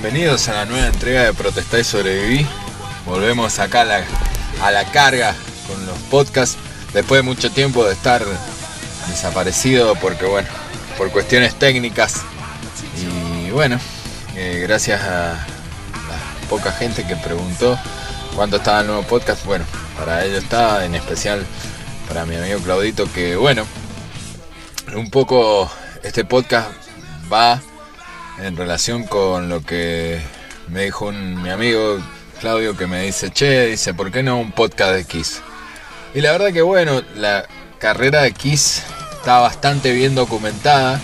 Bienvenidos a la nueva entrega de Protestar y Sobreviví. Volvemos acá a la, carga con los podcasts después de mucho tiempo de estar desaparecido porque bueno, por cuestiones técnicas y bueno, eh, gracias a la poca gente que preguntó cuánto estaba el nuevo podcast, bueno, para ello está, en especial para mi amigo Claudito que bueno, un poco este podcast va en relación con lo que me dijo mi amigo Claudio que me dice, che, dice, ¿por qué no un podcast de Kiss? Y la verdad que bueno, la carrera de Kiss está bastante bien documentada.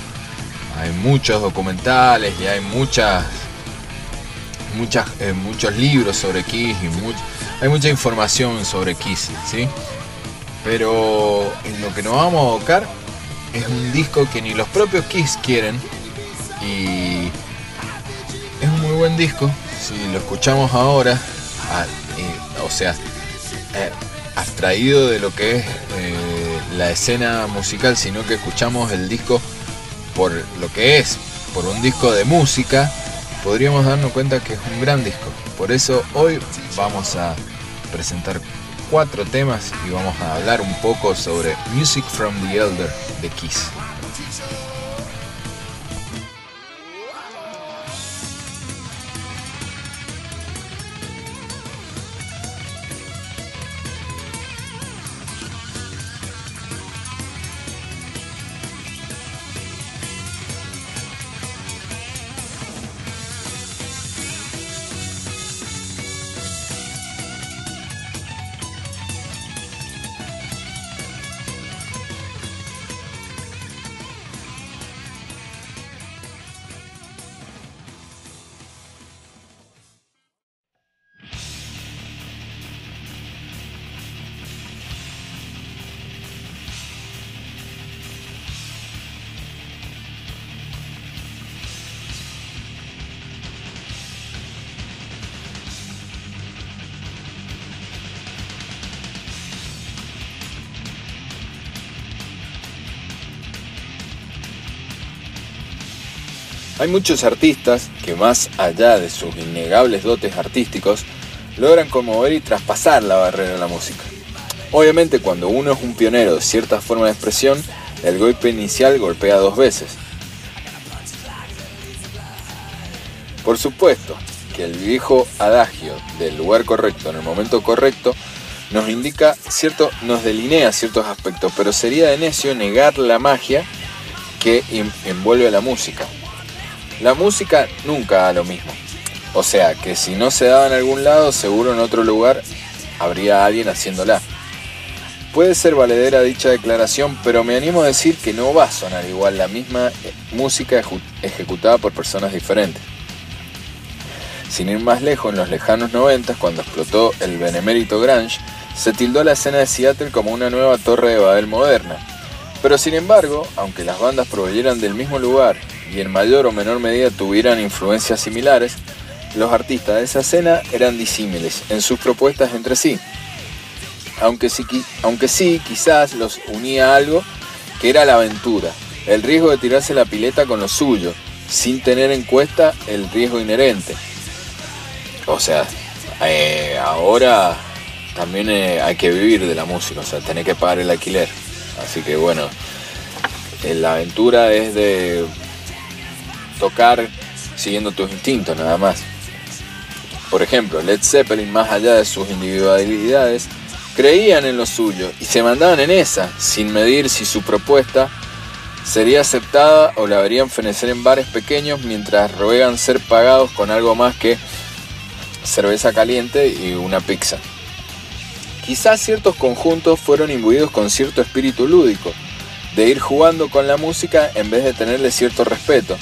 Hay muchos documentales y hay muchas, muchas eh, muchos libros sobre Kiss y hay mucha información sobre Kiss, ¿sí? Pero en lo que nos vamos a abocar es un disco que ni los propios Kiss quieren y es un muy buen disco. Si lo escuchamos ahora, o sea, eh, abstraído de lo que es eh, la escena musical, sino que escuchamos el disco por lo que es, por un disco de música, podríamos darnos cuenta que es un gran disco. Por eso hoy vamos a presentar cuatro temas y vamos a hablar un poco sobre Music from the Elder de Kiss. Hay muchos artistas que más allá de sus innegables dotes artísticos, logran conmover y traspasar la barrera de la música. Obviamente cuando uno es un pionero de cierta forma de expresión, el golpe inicial golpea dos veces. Por supuesto que el viejo adagio del lugar correcto en el momento correcto nos indica cierto, nos delinea ciertos aspectos, pero sería de necio negar la magia que envuelve a la música. La música nunca da lo mismo. O sea, que si no se daba en algún lado, seguro en otro lugar habría alguien haciéndola. Puede ser valedera dicha declaración, pero me animo a decir que no va a sonar igual la misma eh, música ejecutada por personas diferentes. Sin ir más lejos, en los lejanos 90, cuando explotó el benemérito Grange, se tildó la escena de Seattle como una nueva torre de Babel moderna. Pero sin embargo, aunque las bandas proveyeran del mismo lugar y en mayor o menor medida tuvieran influencias similares, los artistas de esa escena eran disímiles en sus propuestas entre sí. Aunque sí, aunque sí, quizás los unía algo que era la aventura, el riesgo de tirarse la pileta con lo suyo, sin tener en cuenta el riesgo inherente. O sea, eh, ahora también eh, hay que vivir de la música, o sea, tener que pagar el alquiler. Así que bueno, eh, la aventura es de tocar siguiendo tus instintos nada más. Por ejemplo, Led Zeppelin, más allá de sus individualidades, creían en lo suyo y se mandaban en esa, sin medir si su propuesta sería aceptada o la verían fenecer en bares pequeños mientras ruegan ser pagados con algo más que cerveza caliente y una pizza. Quizás ciertos conjuntos fueron imbuidos con cierto espíritu lúdico, de ir jugando con la música en vez de tenerle cierto respeto,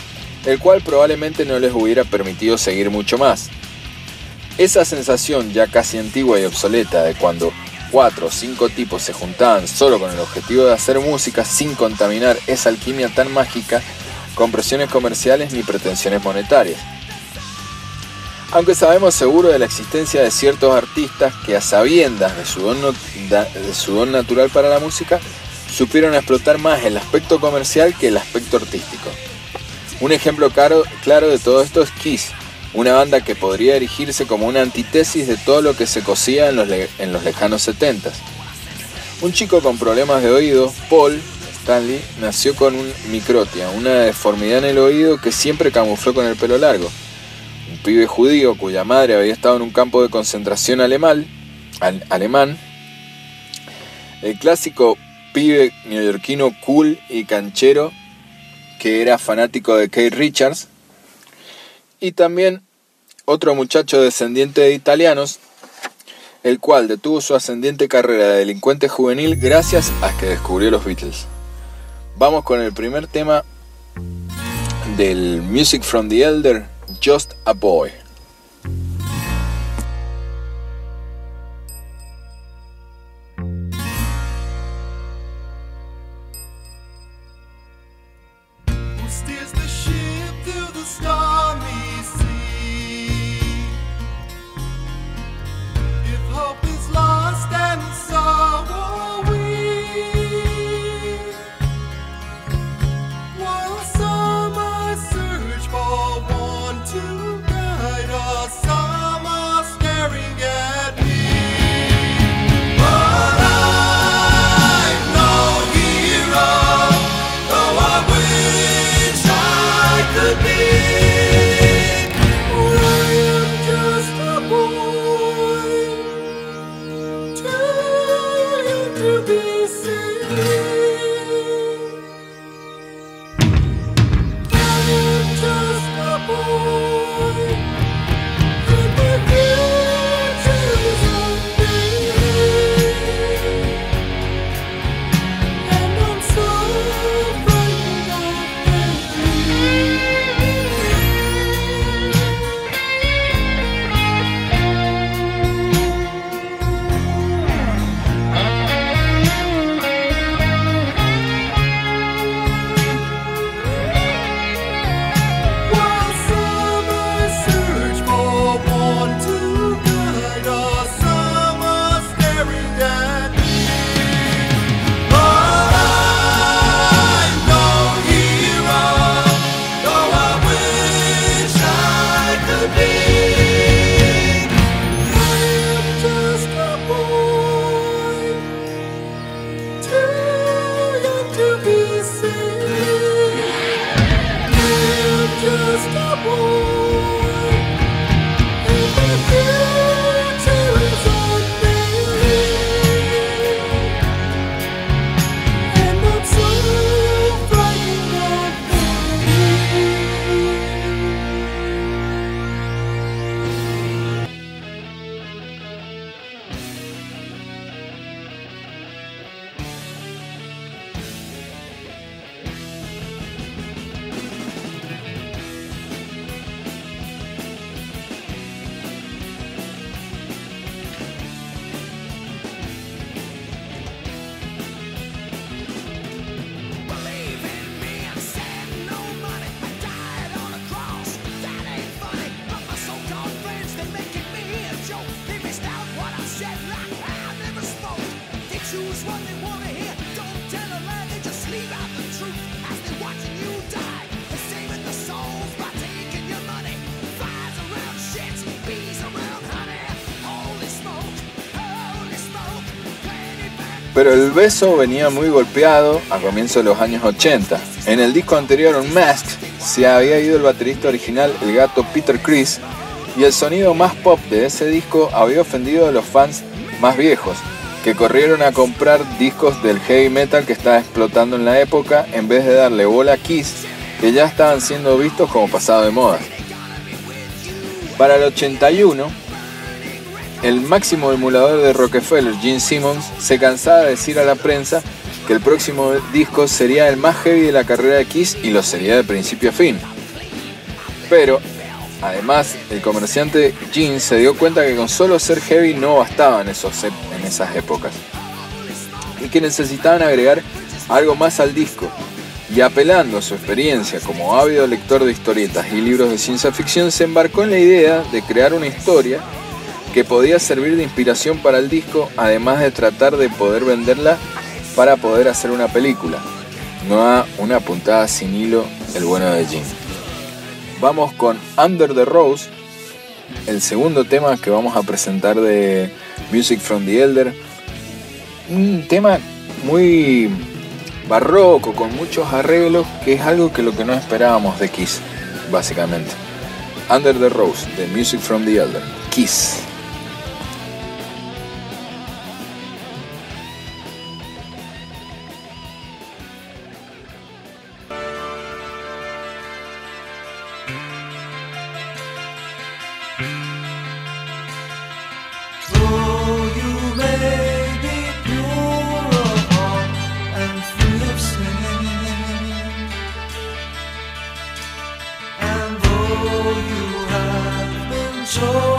el cual probablemente no les hubiera permitido seguir mucho más. Esa sensación ya casi antigua y obsoleta de cuando cuatro o cinco tipos se juntaban solo con el objetivo de hacer música sin contaminar esa alquimia tan mágica con presiones comerciales ni pretensiones monetarias. Aunque sabemos seguro de la existencia de ciertos artistas que a sabiendas de su don, de su don natural para la música, supieron explotar más el aspecto comercial que el aspecto artístico. Un ejemplo claro, de todo esto es Kiss, una banda que podría erigirse como una antítesis de todo lo que se cosía en los, lejanos 70 Un chico con problemas de oído, Paul Stanley, nació con un microtia, una deformidad en el oído que siempre camufló con el pelo largo. Un pibe judío cuya madre había estado en un campo de concentración alemán el clásico pibe neoyorquino cool y canchero que era fanático de Kate Richards, y también otro muchacho descendiente de italianos, el cual detuvo su ascendiente carrera de delincuente juvenil gracias a que descubrió los Beatles. Vamos con el primer tema del Music from the Elder, Just a Boy. Pero el beso venía muy golpeado a comienzos de los años 80. En el disco anterior, Mask, se había ido el baterista original, el gato Peter Chris, y el sonido más pop de ese disco había ofendido a los fans más viejos, que corrieron a comprar discos del heavy metal que estaba explotando en la época en vez de darle bola a Kiss, que ya estaban siendo vistos como pasado de moda. Para el 81, el máximo emulador de Rockefeller, Gene Simmons, se cansaba de decir a la prensa que el próximo disco sería el más heavy de la carrera de Kiss y lo sería de principio a fin. Pero, además, el comerciante Gene se dio cuenta que con solo ser heavy no bastaba en, esos, en esas épocas y que necesitaban agregar algo más al disco. Y apelando a su experiencia como ávido lector de historietas y libros de ciencia ficción, se embarcó en la idea de crear una historia que podía servir de inspiración para el disco, además de tratar de poder venderla para poder hacer una película. No a una puntada sin hilo, el bueno de Jim. Vamos con Under the Rose, el segundo tema que vamos a presentar de Music from the Elder. Un tema muy barroco, con muchos arreglos, que es algo que lo que no esperábamos de Kiss, básicamente. Under the Rose, de Music from the Elder. Kiss. 走。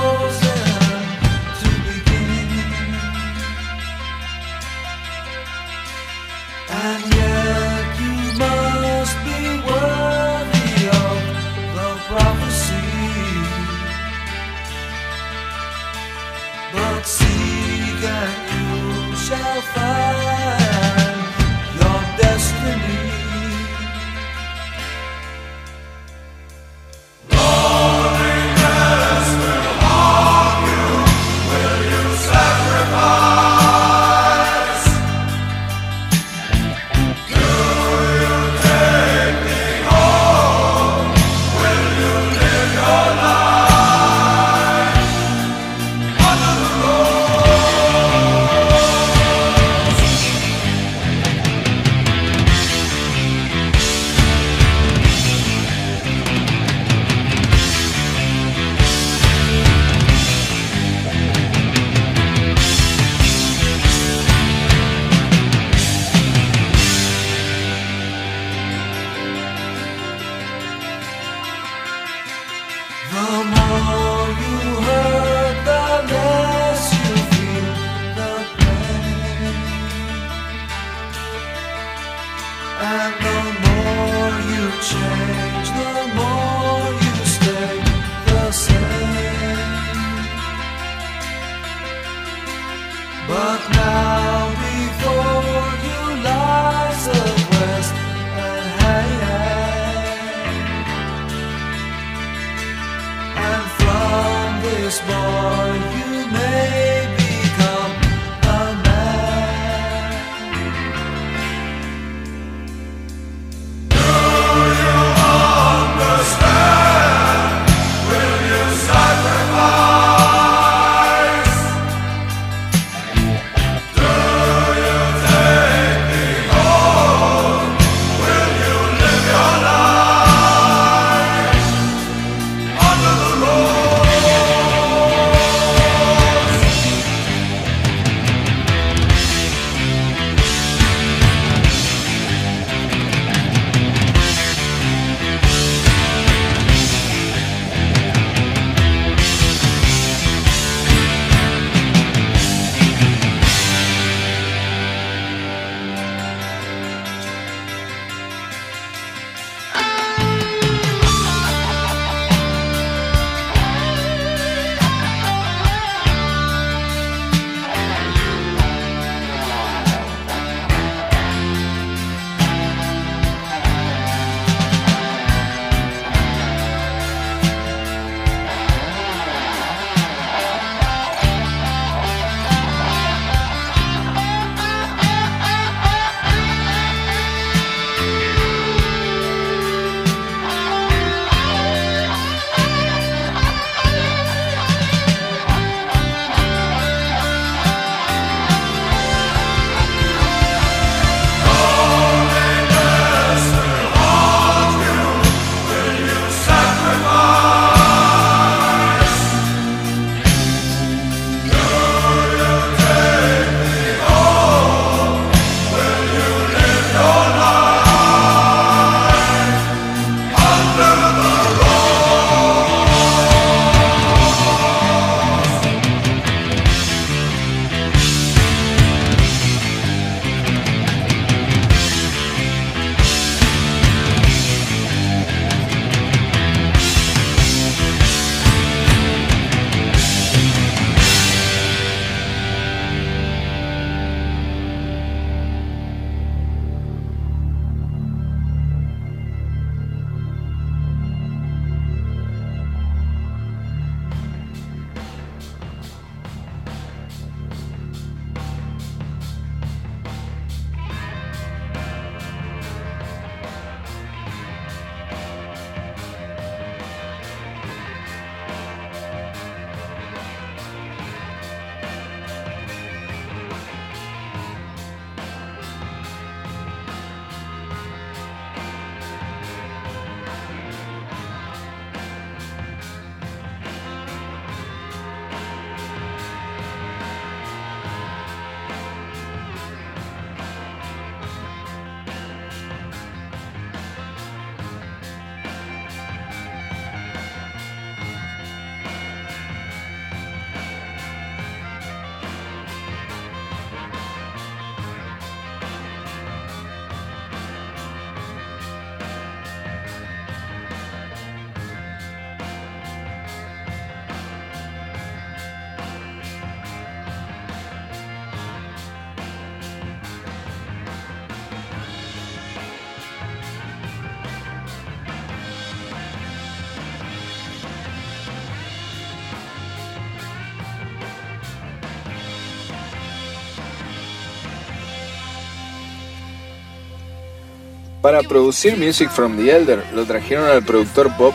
Para producir Music from the Elder lo trajeron al productor Bob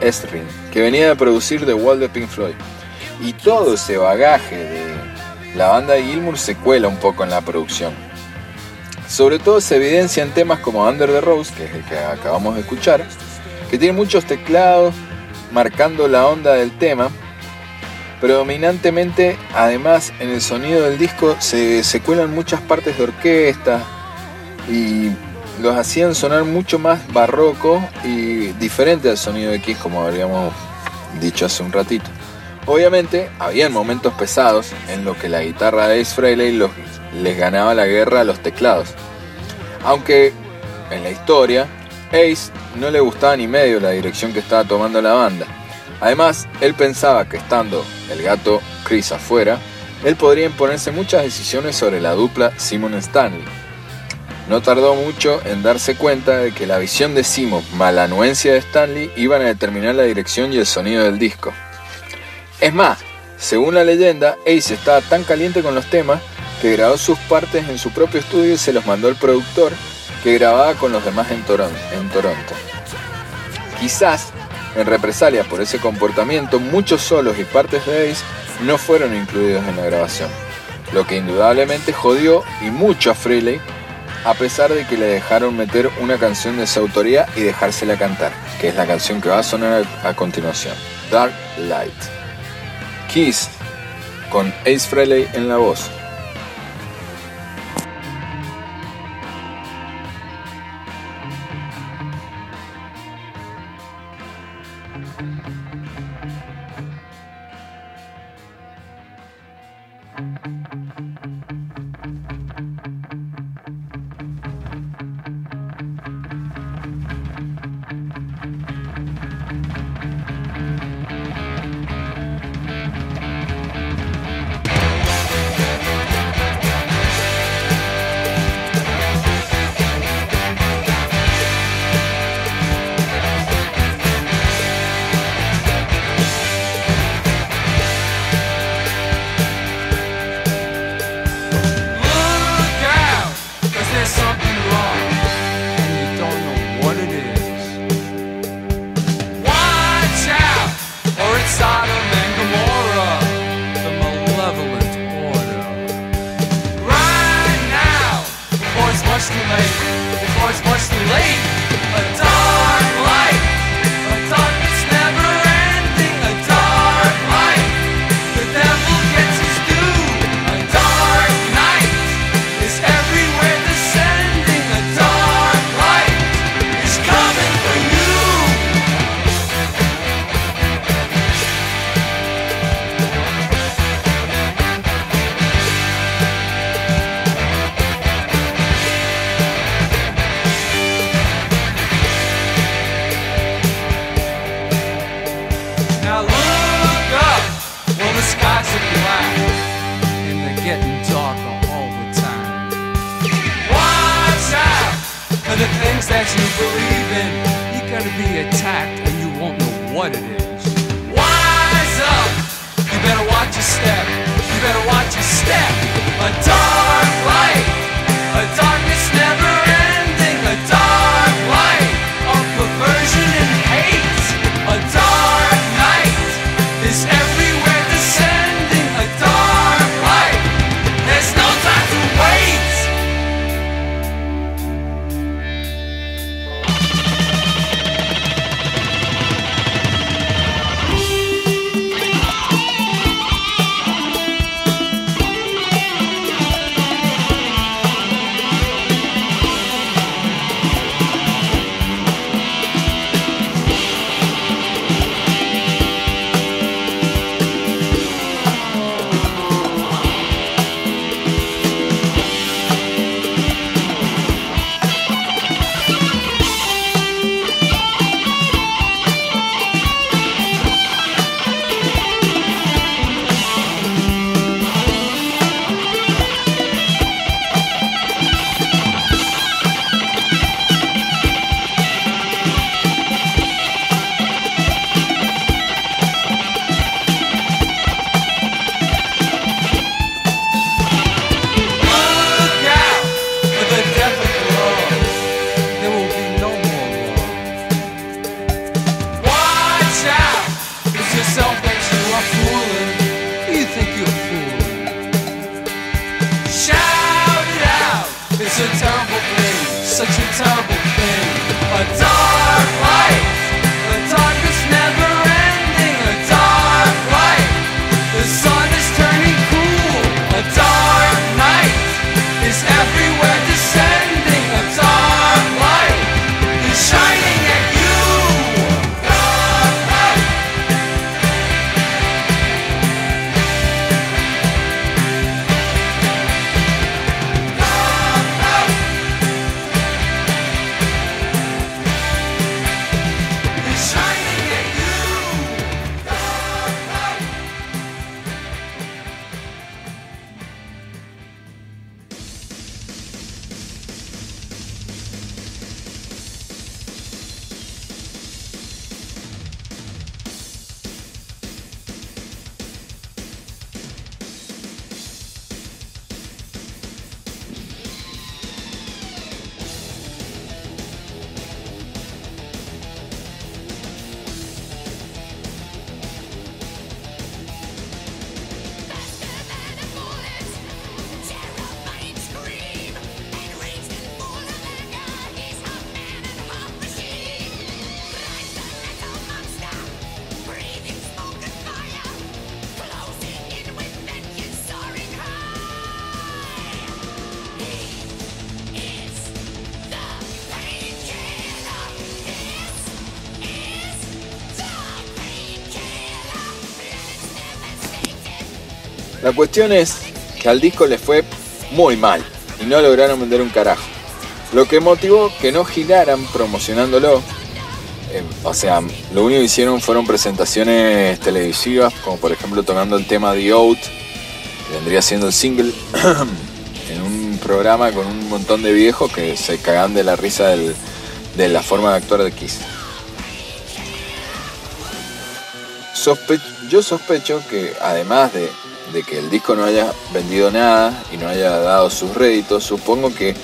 Estrin, que venía de producir The Wall de Pink Floyd. Y todo ese bagaje de la banda de Gilmour se cuela un poco en la producción. Sobre todo se evidencia en temas como Under the Rose, que es el que acabamos de escuchar, que tiene muchos teclados marcando la onda del tema. Predominantemente, además, en el sonido del disco se, se cuelan muchas partes de orquesta y los hacían sonar mucho más barroco y diferente al sonido de Kiss, como habíamos dicho hace un ratito. Obviamente, había momentos pesados en los que la guitarra de Ace Frehley les ganaba la guerra a los teclados. Aunque en la historia, Ace no le gustaba ni medio la dirección que estaba tomando la banda. Además, él pensaba que estando el gato Chris afuera, él podría imponerse muchas decisiones sobre la dupla Simon Stanley. No tardó mucho en darse cuenta de que la visión de Simon más la anuencia de Stanley iban a determinar la dirección y el sonido del disco. Es más, según la leyenda, Ace estaba tan caliente con los temas que grabó sus partes en su propio estudio y se los mandó al productor que grababa con los demás en Toronto. Quizás, en represalia por ese comportamiento, muchos solos y partes de Ace no fueron incluidos en la grabación, lo que indudablemente jodió y mucho a Frehley, a pesar de que le dejaron meter una canción de su autoría y dejársela cantar, que es la canción que va a sonar a continuación, Dark Light. Kiss con Ace Frehley en la voz. La cuestión es que al disco le fue muy mal y no lograron vender un carajo. Lo que motivó que no giraran promocionándolo. Eh, o sea, lo único que hicieron fueron presentaciones televisivas, como por ejemplo tocando el tema The Out, que vendría siendo el single, en un programa con un montón de viejos que se cagan de la risa de la forma de actuar de Kiss. yo sospecho que además de de que el disco no haya vendido nada y no haya dado sus réditos, supongo que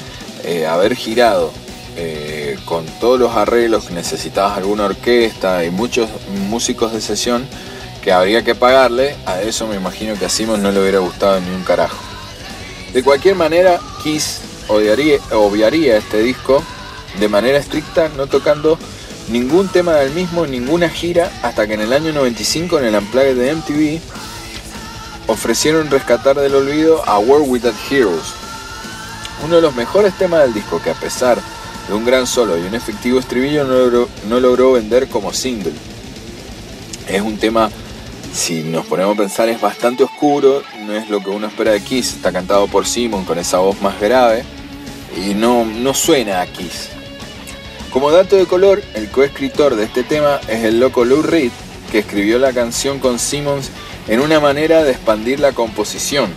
eh, haber girado eh, con todos los arreglos que necesitabas alguna orquesta y muchos músicos de sesión que habría que pagarle, a eso me imagino que a Simon no le hubiera gustado ni un carajo. De cualquier manera, Kiss odiaría, obviaría este disco de manera estricta, no tocando ningún tema del mismo ninguna gira, hasta que en el año 95 en el Unplugged de MTV ofrecieron rescatar del olvido a World Without Heroes, uno de los mejores temas del disco que a pesar de un gran solo y un efectivo estribillo no logró, vender como single. Es un tema, si nos ponemos a pensar, es bastante oscuro, no es lo que uno espera de Kiss, está cantado por Simon con esa voz más grave y no, no suena a Kiss. Como dato de color, el coescritor de este tema es el loco Lou Reed, que escribió la canción con Simmons en una manera de expandir la composición.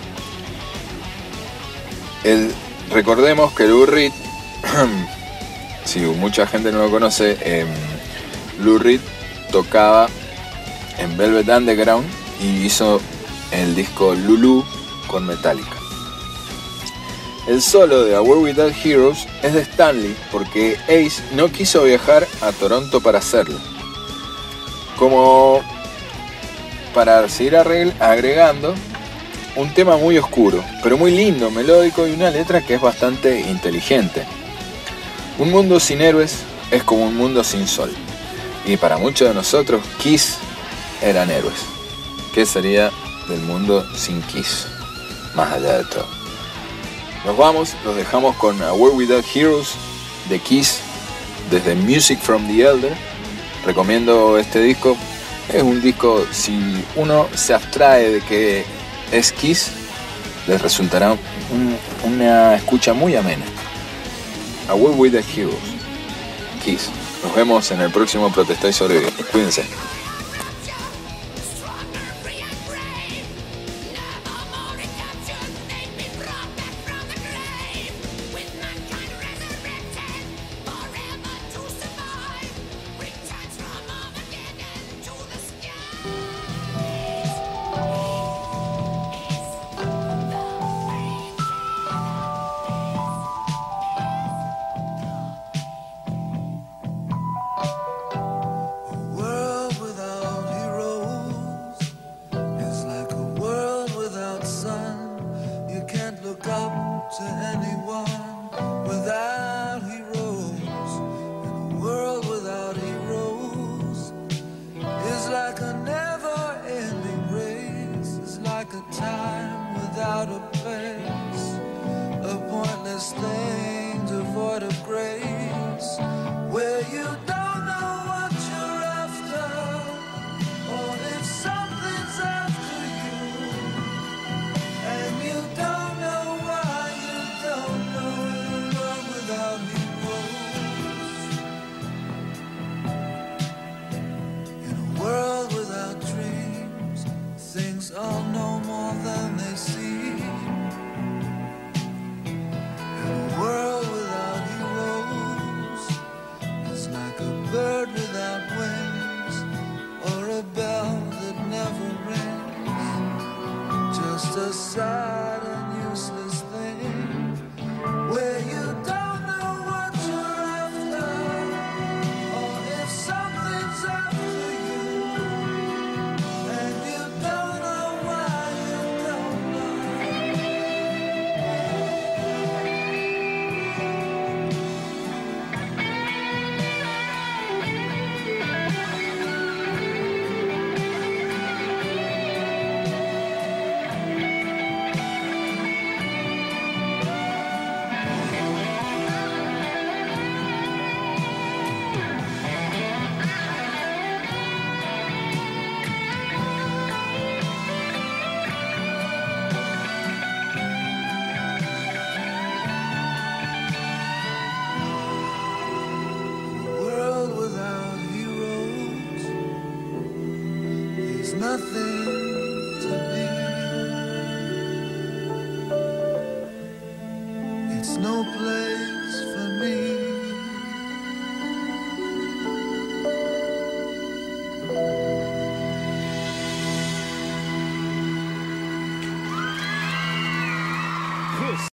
recordemos que Lou Reed, si mucha gente no lo conoce, eh, Lou Reed tocaba en Velvet Underground y hizo el disco Lulu con Metallica. El solo de A World Without Heroes es de Stanley porque Ace no quiso viajar a Toronto para hacerlo. Como para seguir agregando un tema muy oscuro, pero muy lindo, melódico y una letra que es bastante inteligente. Un mundo sin héroes es como un mundo sin sol. Y para muchos de nosotros, Kiss eran héroes. ¿Qué sería del mundo sin Kiss? Más allá de todo. Nos vamos, los dejamos con A World Without Heroes de Kiss desde Music from the Elder. Recomiendo este disco es un disco, si uno se abstrae de que es Kiss, les resultará una escucha muy amena. A World with the Heroes. Kiss. Nos vemos en el próximo Protesta y Sobrevive. Cuídense.